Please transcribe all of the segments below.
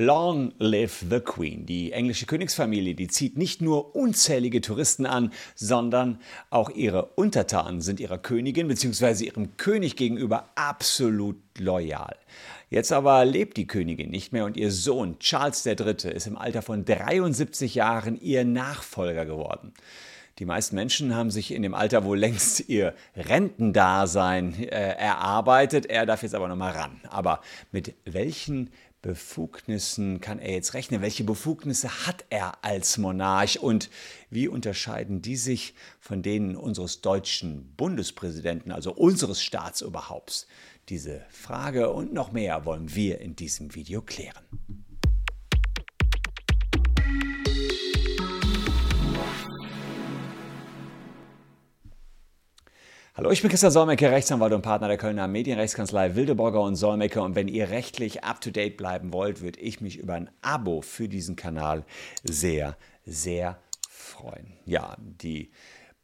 Long live the Queen. Die englische Königsfamilie, die zieht nicht nur unzählige Touristen an, sondern auch ihre Untertanen sind ihrer Königin bzw. ihrem König gegenüber absolut loyal. Jetzt aber lebt die Königin nicht mehr und ihr Sohn Charles III. ist im Alter von 73 Jahren ihr Nachfolger geworden. Die meisten Menschen haben sich in dem Alter wohl längst ihr Rentendasein äh, erarbeitet. Er darf jetzt aber nochmal ran. Aber mit welchen Befugnissen kann er jetzt rechnen? Welche Befugnisse hat er als Monarch und wie unterscheiden die sich von denen unseres deutschen Bundespräsidenten, also unseres Staatsoberhaupts? Diese Frage und noch mehr wollen wir in diesem Video klären. Hallo, ich bin Christian Solmecke, Rechtsanwalt und Partner der Kölner Medienrechtskanzlei Wildeborger und Solmecke. Und wenn ihr rechtlich up-to-date bleiben wollt, würde ich mich über ein Abo für diesen Kanal sehr, sehr freuen. Ja, die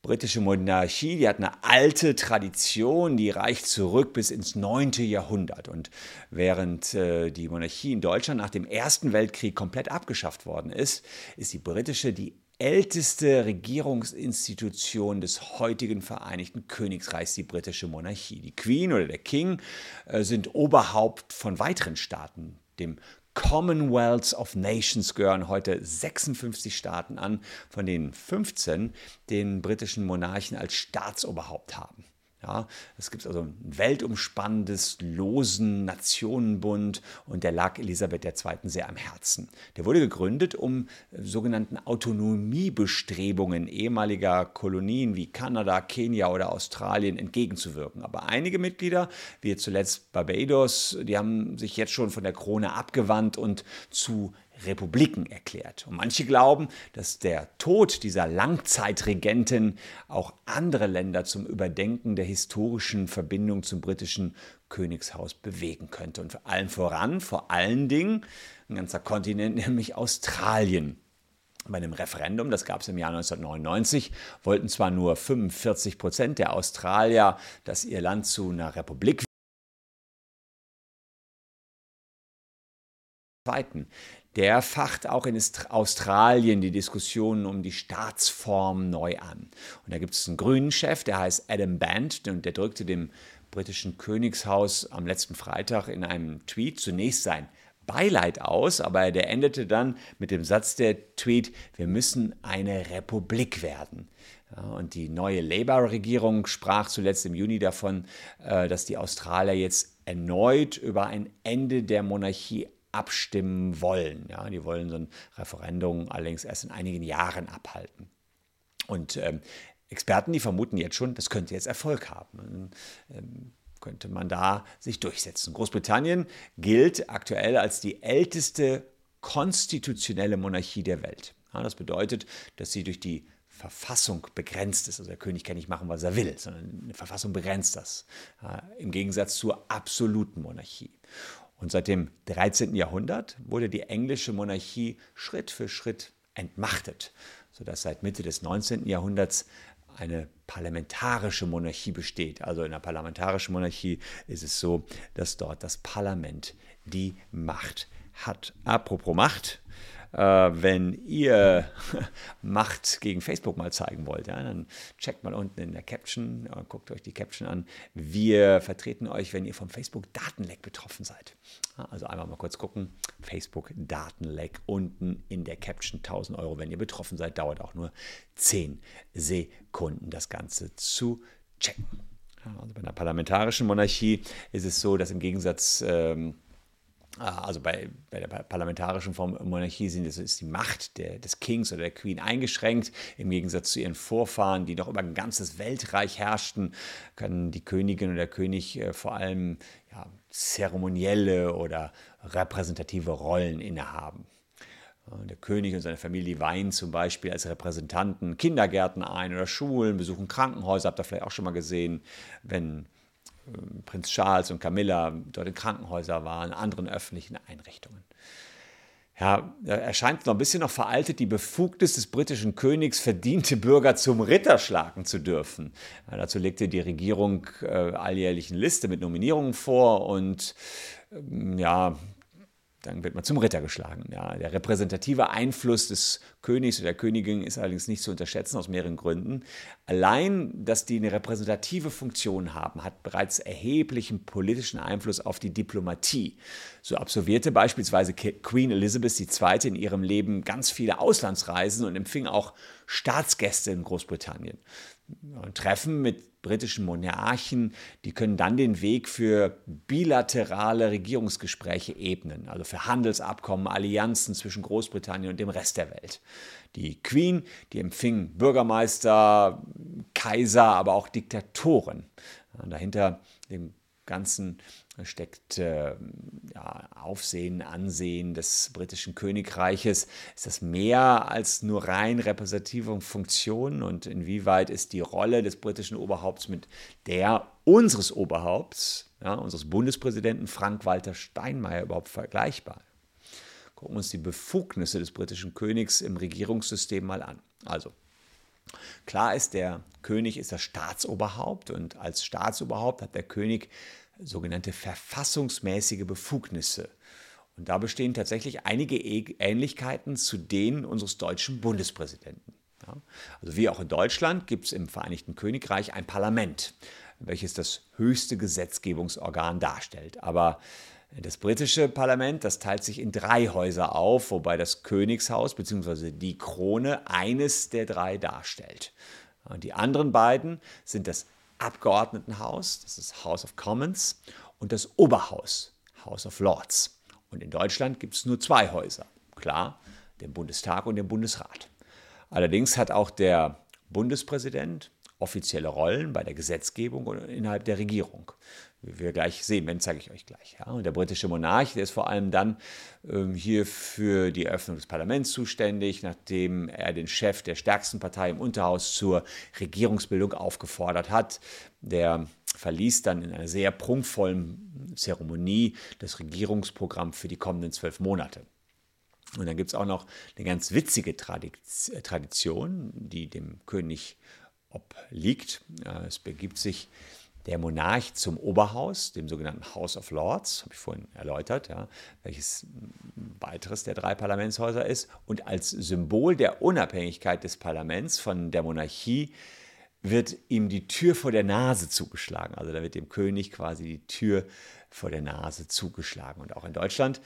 britische Monarchie, die hat eine alte Tradition, die reicht zurück bis ins 9. Jahrhundert. Und während äh, die Monarchie in Deutschland nach dem Ersten Weltkrieg komplett abgeschafft worden ist, ist die britische die älteste Regierungsinstitution des heutigen Vereinigten Königreichs, die britische Monarchie. Die Queen oder der King äh, sind Oberhaupt von weiteren Staaten. Dem Commonwealth of Nations gehören heute 56 Staaten an, von denen 15 den britischen Monarchen als Staatsoberhaupt haben. Ja, es gibt also ein weltumspannendes, losen Nationenbund und der lag Elisabeth II. sehr am Herzen. Der wurde gegründet, um sogenannten Autonomiebestrebungen ehemaliger Kolonien wie Kanada, Kenia oder Australien entgegenzuwirken. Aber einige Mitglieder, wie zuletzt Barbados, die haben sich jetzt schon von der Krone abgewandt und zu Republiken erklärt. Und manche glauben, dass der Tod dieser Langzeitregentin auch andere Länder zum Überdenken der historischen Verbindung zum britischen Königshaus bewegen könnte. Und vor allem voran, vor allen Dingen, ein ganzer Kontinent, nämlich Australien. Bei einem Referendum, das gab es im Jahr 1999, wollten zwar nur 45 Prozent der Australier, dass ihr Land zu einer Republik Zweiten der facht auch in Australien die Diskussionen um die Staatsform neu an. Und da gibt es einen grünen Chef, der heißt Adam Band, und der drückte dem britischen Königshaus am letzten Freitag in einem Tweet zunächst sein Beileid aus, aber der endete dann mit dem Satz der Tweet, wir müssen eine Republik werden. Und die neue Labour-Regierung sprach zuletzt im Juni davon, äh, dass die Australier jetzt erneut über ein Ende der Monarchie abstimmen wollen. Ja, die wollen so ein Referendum allerdings erst in einigen Jahren abhalten. Und ähm, Experten, die vermuten jetzt schon, das könnte jetzt Erfolg haben. Ähm, könnte man da sich durchsetzen. Großbritannien gilt aktuell als die älteste konstitutionelle Monarchie der Welt. Ja, das bedeutet, dass sie durch die Verfassung begrenzt ist. Also der König kann nicht machen, was er will, sondern eine Verfassung begrenzt das. Ja, Im Gegensatz zur absoluten Monarchie. Und seit dem 13. Jahrhundert wurde die englische Monarchie Schritt für Schritt entmachtet, sodass seit Mitte des 19. Jahrhunderts eine parlamentarische Monarchie besteht. Also in einer parlamentarischen Monarchie ist es so, dass dort das Parlament die Macht hat. Apropos Macht, wenn ihr Macht gegen Facebook mal zeigen wollt, ja, dann checkt mal unten in der Caption, äh, guckt euch die Caption an. Wir vertreten euch, wenn ihr vom Facebook-Datenleck betroffen seid. Also einmal mal kurz gucken. Facebook-Datenleck unten in der Caption 1000 Euro, wenn ihr betroffen seid. Dauert auch nur 10 Sekunden, das Ganze zu checken. Also bei einer parlamentarischen Monarchie ist es so, dass im Gegensatz ähm, also bei, bei der parlamentarischen Form Monarchie sind, ist die Macht der, des Kings oder der Queen eingeschränkt. Im Gegensatz zu ihren Vorfahren, die noch über ein ganzes Weltreich herrschten, können die Königin oder der König äh, vor allem ja, zeremonielle oder repräsentative Rollen innehaben. Der König und seine Familie weihen zum Beispiel als Repräsentanten Kindergärten ein oder Schulen, besuchen Krankenhäuser, habt ihr vielleicht auch schon mal gesehen, wenn Prinz Charles und Camilla dort in Krankenhäusern waren, anderen öffentlichen Einrichtungen. Ja, erscheint noch ein bisschen noch veraltet, die Befugnis des britischen Königs, verdiente Bürger zum Ritter schlagen zu dürfen. Ja, dazu legte die Regierung äh, eine Liste mit Nominierungen vor und ähm, ja, dann wird man zum Ritter geschlagen. Ja. Der repräsentative Einfluss des Königs oder der Königin ist allerdings nicht zu unterschätzen aus mehreren Gründen. Allein, dass die eine repräsentative Funktion haben, hat bereits erheblichen politischen Einfluss auf die Diplomatie. So absolvierte beispielsweise Queen Elizabeth II. in ihrem Leben ganz viele Auslandsreisen und empfing auch Staatsgäste in Großbritannien. Treffen mit britischen Monarchen, die können dann den Weg für bilaterale Regierungsgespräche ebnen, also für Handelsabkommen, Allianzen zwischen Großbritannien und dem Rest der Welt. Die Queen, die empfing Bürgermeister, Kaiser, aber auch Diktatoren. Dahinter dem ganzen steckt äh, ja, Aufsehen, Ansehen des britischen Königreiches. Ist das mehr als nur rein repräsentative Funktion und inwieweit ist die Rolle des britischen Oberhaupts mit der unseres Oberhaupts, ja, unseres Bundespräsidenten Frank-Walter Steinmeier überhaupt vergleichbar? Gucken wir uns die Befugnisse des britischen Königs im Regierungssystem mal an. Also, Klar ist, der König ist das Staatsoberhaupt und als Staatsoberhaupt hat der König sogenannte verfassungsmäßige Befugnisse. Und da bestehen tatsächlich einige Ähnlichkeiten zu denen unseres deutschen Bundespräsidenten. Ja, also wie auch in Deutschland gibt es im Vereinigten Königreich ein Parlament, welches das höchste Gesetzgebungsorgan darstellt. Aber das britische Parlament, das teilt sich in drei Häuser auf, wobei das Königshaus bzw. die Krone eines der drei darstellt. Und die anderen beiden sind das Abgeordnetenhaus, das ist House of Commons, und das Oberhaus, House of Lords. Und in Deutschland gibt es nur zwei Häuser, klar, den Bundestag und den Bundesrat. Allerdings hat auch der Bundespräsident offizielle Rollen bei der Gesetzgebung und innerhalb der Regierung. Wie wir gleich sehen, wenn zeige ich euch gleich. Ja. Und der britische Monarch, der ist vor allem dann ähm, hier für die Eröffnung des Parlaments zuständig, nachdem er den Chef der stärksten Partei im Unterhaus zur Regierungsbildung aufgefordert hat. Der verließ dann in einer sehr prunkvollen Zeremonie das Regierungsprogramm für die kommenden zwölf Monate. Und dann gibt es auch noch eine ganz witzige Tradition, die dem König obliegt. Es begibt sich der Monarch zum Oberhaus, dem sogenannten House of Lords, habe ich vorhin erläutert, ja, welches weiteres der drei Parlamentshäuser ist. Und als Symbol der Unabhängigkeit des Parlaments von der Monarchie wird ihm die Tür vor der Nase zugeschlagen. Also da wird dem König quasi die Tür vor der Nase zugeschlagen. Und auch in Deutschland,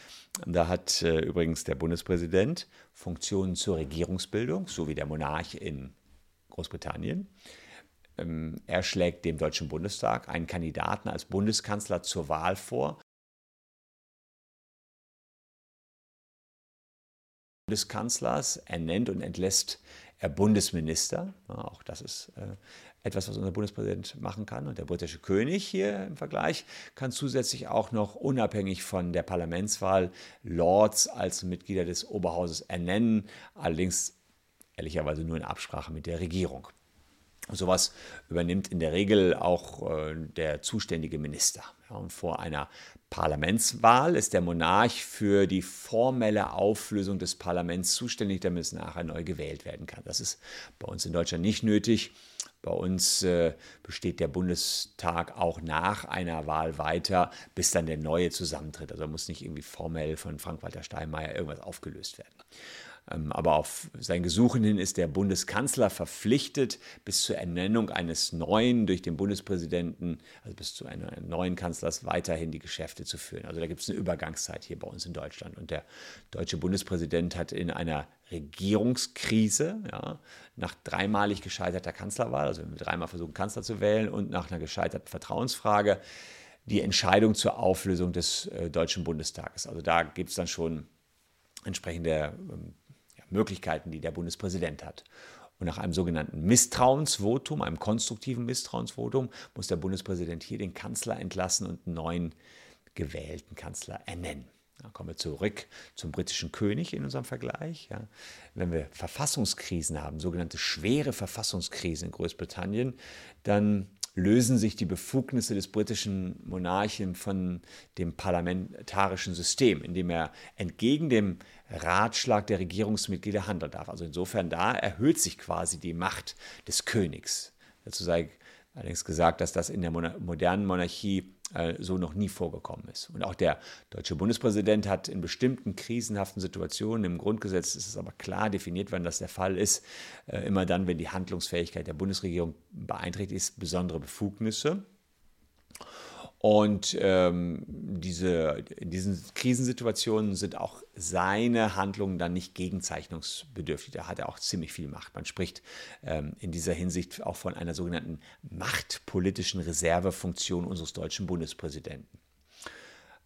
da hat äh, übrigens der Bundespräsident Funktionen zur Regierungsbildung, so wie der Monarch in Großbritannien. Ähm, er schlägt dem Deutschen Bundestag einen Kandidaten als Bundeskanzler zur Wahl vor. Bundeskanzlers ernennt und entlässt er Bundesminister. auch das ist äh, etwas, was unser Bundespräsident machen kann. Und der britische König hier im Vergleich kann zusätzlich auch noch unabhängig von der Parlamentswahl Lords als Mitglieder des Oberhauses ernennen. Allerdings ehrlicherweise nur in Absprache mit der Regierung. Sowas übernimmt in der Regel auch äh, der zuständige Minister. Ja, und vor einer Parlamentswahl ist der Monarch für die formelle Auflösung des Parlaments zuständig, damit es nachher neu gewählt werden kann. Das ist bei uns in Deutschland nicht nötig. Bei uns äh, besteht der Bundestag auch nach einer Wahl weiter, bis dann der neue zusammentritt. Also muss nicht irgendwie formell von Frank-Walter Steinmeier irgendwas aufgelöst werden. Ähm, aber auf sein Gesuchen hin ist der Bundeskanzler verpflichtet, bis zur Ernennung eines neuen durch den Bundespräsidenten, also bis zu einem neuen Kanzlers, weiterhin die Geschäfte zu führen. Also da gibt es eine Übergangszeit hier bei uns in Deutschland. Und der deutsche Bundespräsident hat in einer Regierungskrise, ja, nach dreimalig gescheiterter Kanzlerwahl, also wenn wir dreimal versuchen, Kanzler zu wählen und nach einer gescheiterten Vertrauensfrage, die Entscheidung zur Auflösung des äh, Deutschen Bundestages. Also da gibt es dann schon entsprechende ähm, Möglichkeiten, die der Bundespräsident hat. Und nach einem sogenannten Misstrauensvotum, einem konstruktiven Misstrauensvotum, muss der Bundespräsident hier den Kanzler entlassen und einen neuen gewählten Kanzler ernennen. Da kommen wir zurück zum britischen König in unserem Vergleich. Ja. Wenn wir Verfassungskrisen haben, sogenannte schwere Verfassungskrisen in Großbritannien, dann lösen sich die Befugnisse des britischen Monarchen von dem parlamentarischen System, indem er entgegen dem Ratschlag der Regierungsmitglieder handeln darf. Also insofern da erhöht sich quasi die Macht des Königs. Dazu sei allerdings gesagt, dass das in der modernen Monarchie äh, so noch nie vorgekommen ist. Und auch der deutsche Bundespräsident hat in bestimmten krisenhaften Situationen, im Grundgesetz ist es aber klar definiert, wann das der Fall ist, äh, immer dann, wenn die Handlungsfähigkeit der Bundesregierung beeinträchtigt ist, besondere Befugnisse. Und ähm, diese, in diesen Krisensituationen sind auch seine Handlungen dann nicht gegenzeichnungsbedürftig. Da hat er auch ziemlich viel Macht. Man spricht ähm, in dieser Hinsicht auch von einer sogenannten machtpolitischen Reservefunktion unseres deutschen Bundespräsidenten.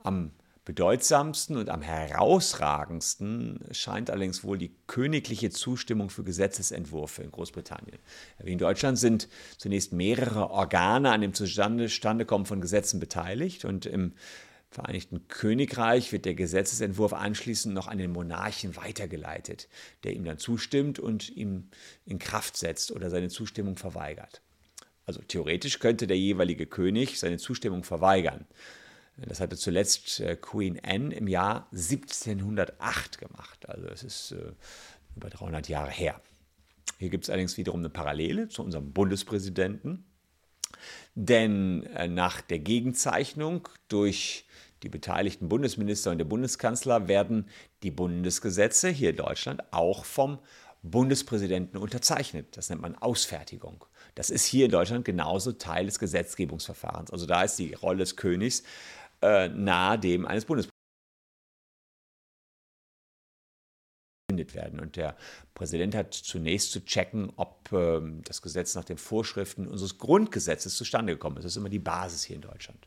Am bedeutsamsten und am herausragendsten scheint allerdings wohl die königliche Zustimmung für Gesetzesentwürfe in Großbritannien. Wie in Deutschland sind zunächst mehrere Organe an dem Zustandekommen von Gesetzen beteiligt und im Vereinigten Königreich wird der Gesetzesentwurf anschließend noch an den Monarchen weitergeleitet, der ihm dann zustimmt und ihm in Kraft setzt oder seine Zustimmung verweigert. Also theoretisch könnte der jeweilige König seine Zustimmung verweigern. Das hatte zuletzt äh, Queen Anne im Jahr 1708 gemacht. Also es ist äh, über 300 Jahre her. Hier gibt es allerdings wiederum eine Parallele zu unserem Bundespräsidenten. Denn äh, nach der Gegenzeichnung durch die beteiligten Bundesminister und der Bundeskanzler werden die Bundesgesetze hier in Deutschland auch vom Bundespräsidenten unterzeichnet. Das nennt man Ausfertigung. Das ist hier in Deutschland genauso Teil des Gesetzgebungsverfahrens. Also da ist die Rolle des Königs äh, nahe dem eines Bundespräsidenten werden. Und der Präsident hat zunächst zu checken, ob äh, das Gesetz nach den Vorschriften unseres Grundgesetzes zustande gekommen ist. Das ist immer die Basis hier in Deutschland.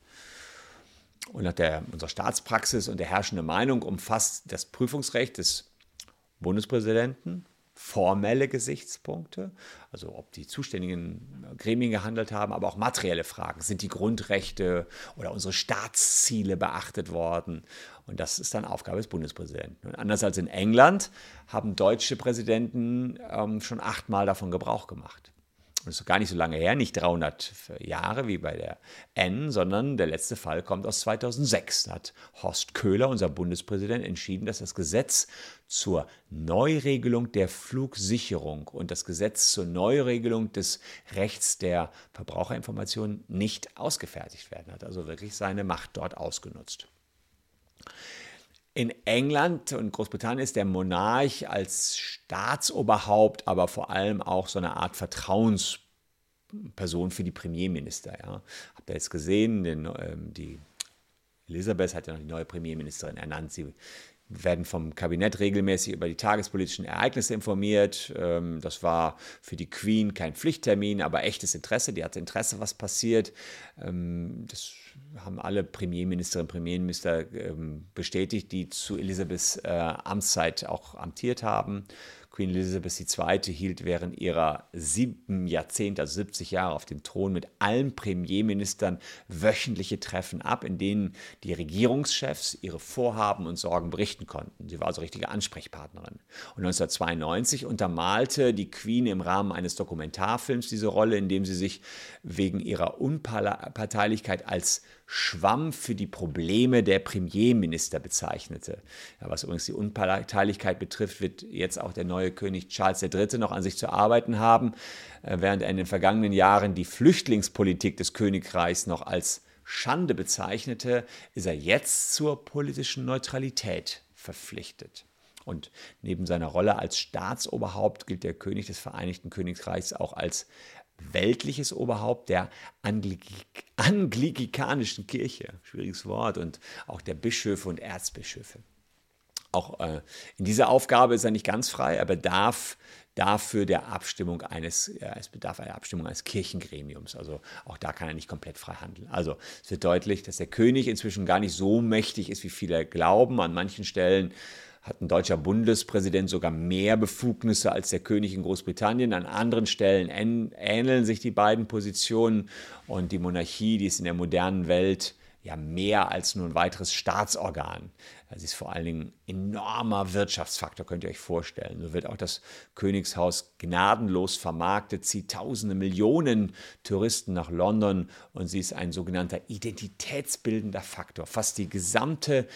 Und nach der, unserer Staatspraxis und der herrschenden Meinung umfasst das Prüfungsrecht des Bundespräsidenten formelle Gesichtspunkte, also ob die zuständigen Gremien gehandelt haben, aber auch materielle Fragen. Sind die Grundrechte oder unsere Staatsziele beachtet worden? Und das ist dann Aufgabe des Bundespräsidenten. Und anders als in England haben deutsche Präsidenten ähm, schon achtmal davon Gebrauch gemacht das ist gar nicht so lange her, nicht 300 Jahre wie bei der N, sondern der letzte Fall kommt aus 2006. Da hat Horst Köhler, unser Bundespräsident, entschieden, dass das Gesetz zur Neuregelung der Flugsicherung und das Gesetz zur Neuregelung des Rechts der Verbraucherinformation nicht ausgefertigt werden hat. Also wirklich seine Macht dort ausgenutzt. In England und Großbritannien ist der Monarch als Staatsoberhaupt, aber vor allem auch so eine Art Vertrauensperson für die Premierminister. Ja. Habt ihr jetzt gesehen, den, ähm, die Elisabeth hat ja noch die neue Premierministerin ernannt. Sie werden vom Kabinett regelmäßig über die tagespolitischen Ereignisse informiert. Ähm, das war für die Queen kein Pflichttermin, aber echtes Interesse. Die hatte Interesse, was passiert. Ähm, das haben alle Premierministerinnen und Premierminister ähm, bestätigt, die zu Elisabeths äh, Amtszeit auch amtiert haben. Queen Elizabeth II. hielt während ihrer sieben Jahrzehnte, also 70 Jahre auf dem Thron, mit allen Premierministern wöchentliche Treffen ab, in denen die Regierungschefs ihre Vorhaben und Sorgen berichten konnten. Sie war also richtige Ansprechpartnerin. Und 1992 untermalte die Queen im Rahmen eines Dokumentarfilms diese Rolle, indem sie sich wegen ihrer Unparteilichkeit als Schwamm für die Probleme der Premierminister bezeichnete. Ja, was übrigens die Unparteilichkeit betrifft, wird jetzt auch der neue König Charles III. noch an sich zu arbeiten haben, äh, während er in den vergangenen Jahren die Flüchtlingspolitik des Königreichs noch als Schande bezeichnete, ist er jetzt zur politischen Neutralität verpflichtet. Und neben seiner Rolle als Staatsoberhaupt gilt der König des Vereinigten Königreichs auch als weltliches Oberhaupt der Anglik anglikanischen Kirche, schwieriges Wort, und auch der Bischöfe und Erzbischöfe. Auch äh, in dieser Aufgabe ist er nicht ganz frei, er bedarf dafür der Abstimmung eines, äh, es bedarf einer Abstimmung eines Kirchengremiums. Also auch da kann er nicht komplett frei handeln. Also es wird deutlich, dass der König inzwischen gar nicht so mächtig ist, wie viele glauben. An manchen Stellen hat ein deutscher Bundespräsident sogar mehr Befugnisse als der König in Großbritannien. An anderen Stellen ähneln sich die beiden Positionen und die Monarchie, die ist in der modernen Welt ja mehr als nur ein weiteres Staatsorgan. Sie ist vor allen Dingen enormer Wirtschaftsfaktor, könnt ihr euch vorstellen. So wird auch das Königshaus gnadenlos vermarktet, zieht tausende Millionen Touristen nach London und sie ist ein sogenannter identitätsbildender Faktor. Fast die gesamte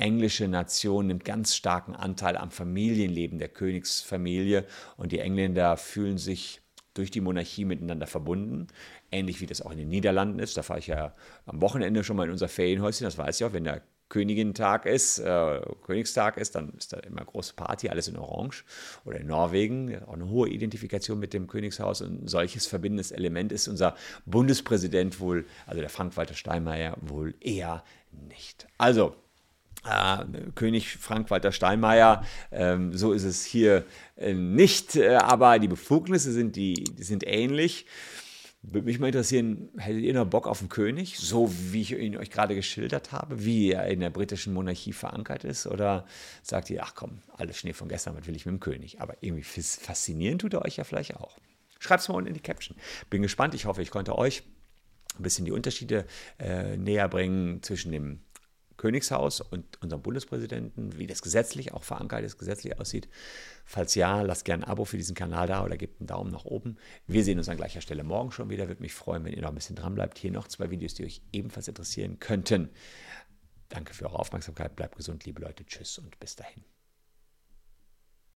englische Nation nimmt ganz starken Anteil am Familienleben der Königsfamilie und die Engländer fühlen sich durch die Monarchie miteinander verbunden. Ähnlich wie das auch in den Niederlanden ist. Da fahre ich ja am Wochenende schon mal in unser Ferienhäuschen. Das weiß ich auch, wenn der Königin-Tag ist, äh, Königstag ist, dann ist da immer große Party, alles in Orange. Oder in Norwegen, auch eine hohe Identifikation mit dem Königshaus. Und ein solches verbindendes Element ist unser Bundespräsident wohl, also der Frank-Walter Steinmeier, wohl eher nicht. Also, äh, König Frank-Walter Steinmeier, ähm, so ist es hier äh, nicht, äh, aber die Befugnisse sind, die, die sind ähnlich. Würde mich mal interessieren, hättet ihr noch Bock auf einen König, so wie ich ihn euch gerade geschildert habe, wie er in der britischen Monarchie verankert ist? Oder sagt ihr, ach komm, alles Schnee von gestern, was will ich mit dem König? Aber irgendwie faszinieren tut er euch ja vielleicht auch. Schreibt es mal unten in die Caption. Bin gespannt, ich hoffe, ich konnte euch ein bisschen die Unterschiede äh, näher bringen zwischen dem Königshaus und unserem Bundespräsidenten, wie das gesetzlich auch verankert ist, gesetzlich aussieht. Falls ja, lasst gerne ein Abo für diesen Kanal da oder gebt einen Daumen nach oben. Wir sehen uns an gleicher Stelle morgen schon wieder. Würde mich freuen, wenn ihr noch ein bisschen dran bleibt. Hier noch zwei Videos, die euch ebenfalls interessieren könnten. Danke für eure Aufmerksamkeit. Bleibt gesund, liebe Leute. Tschüss und bis dahin.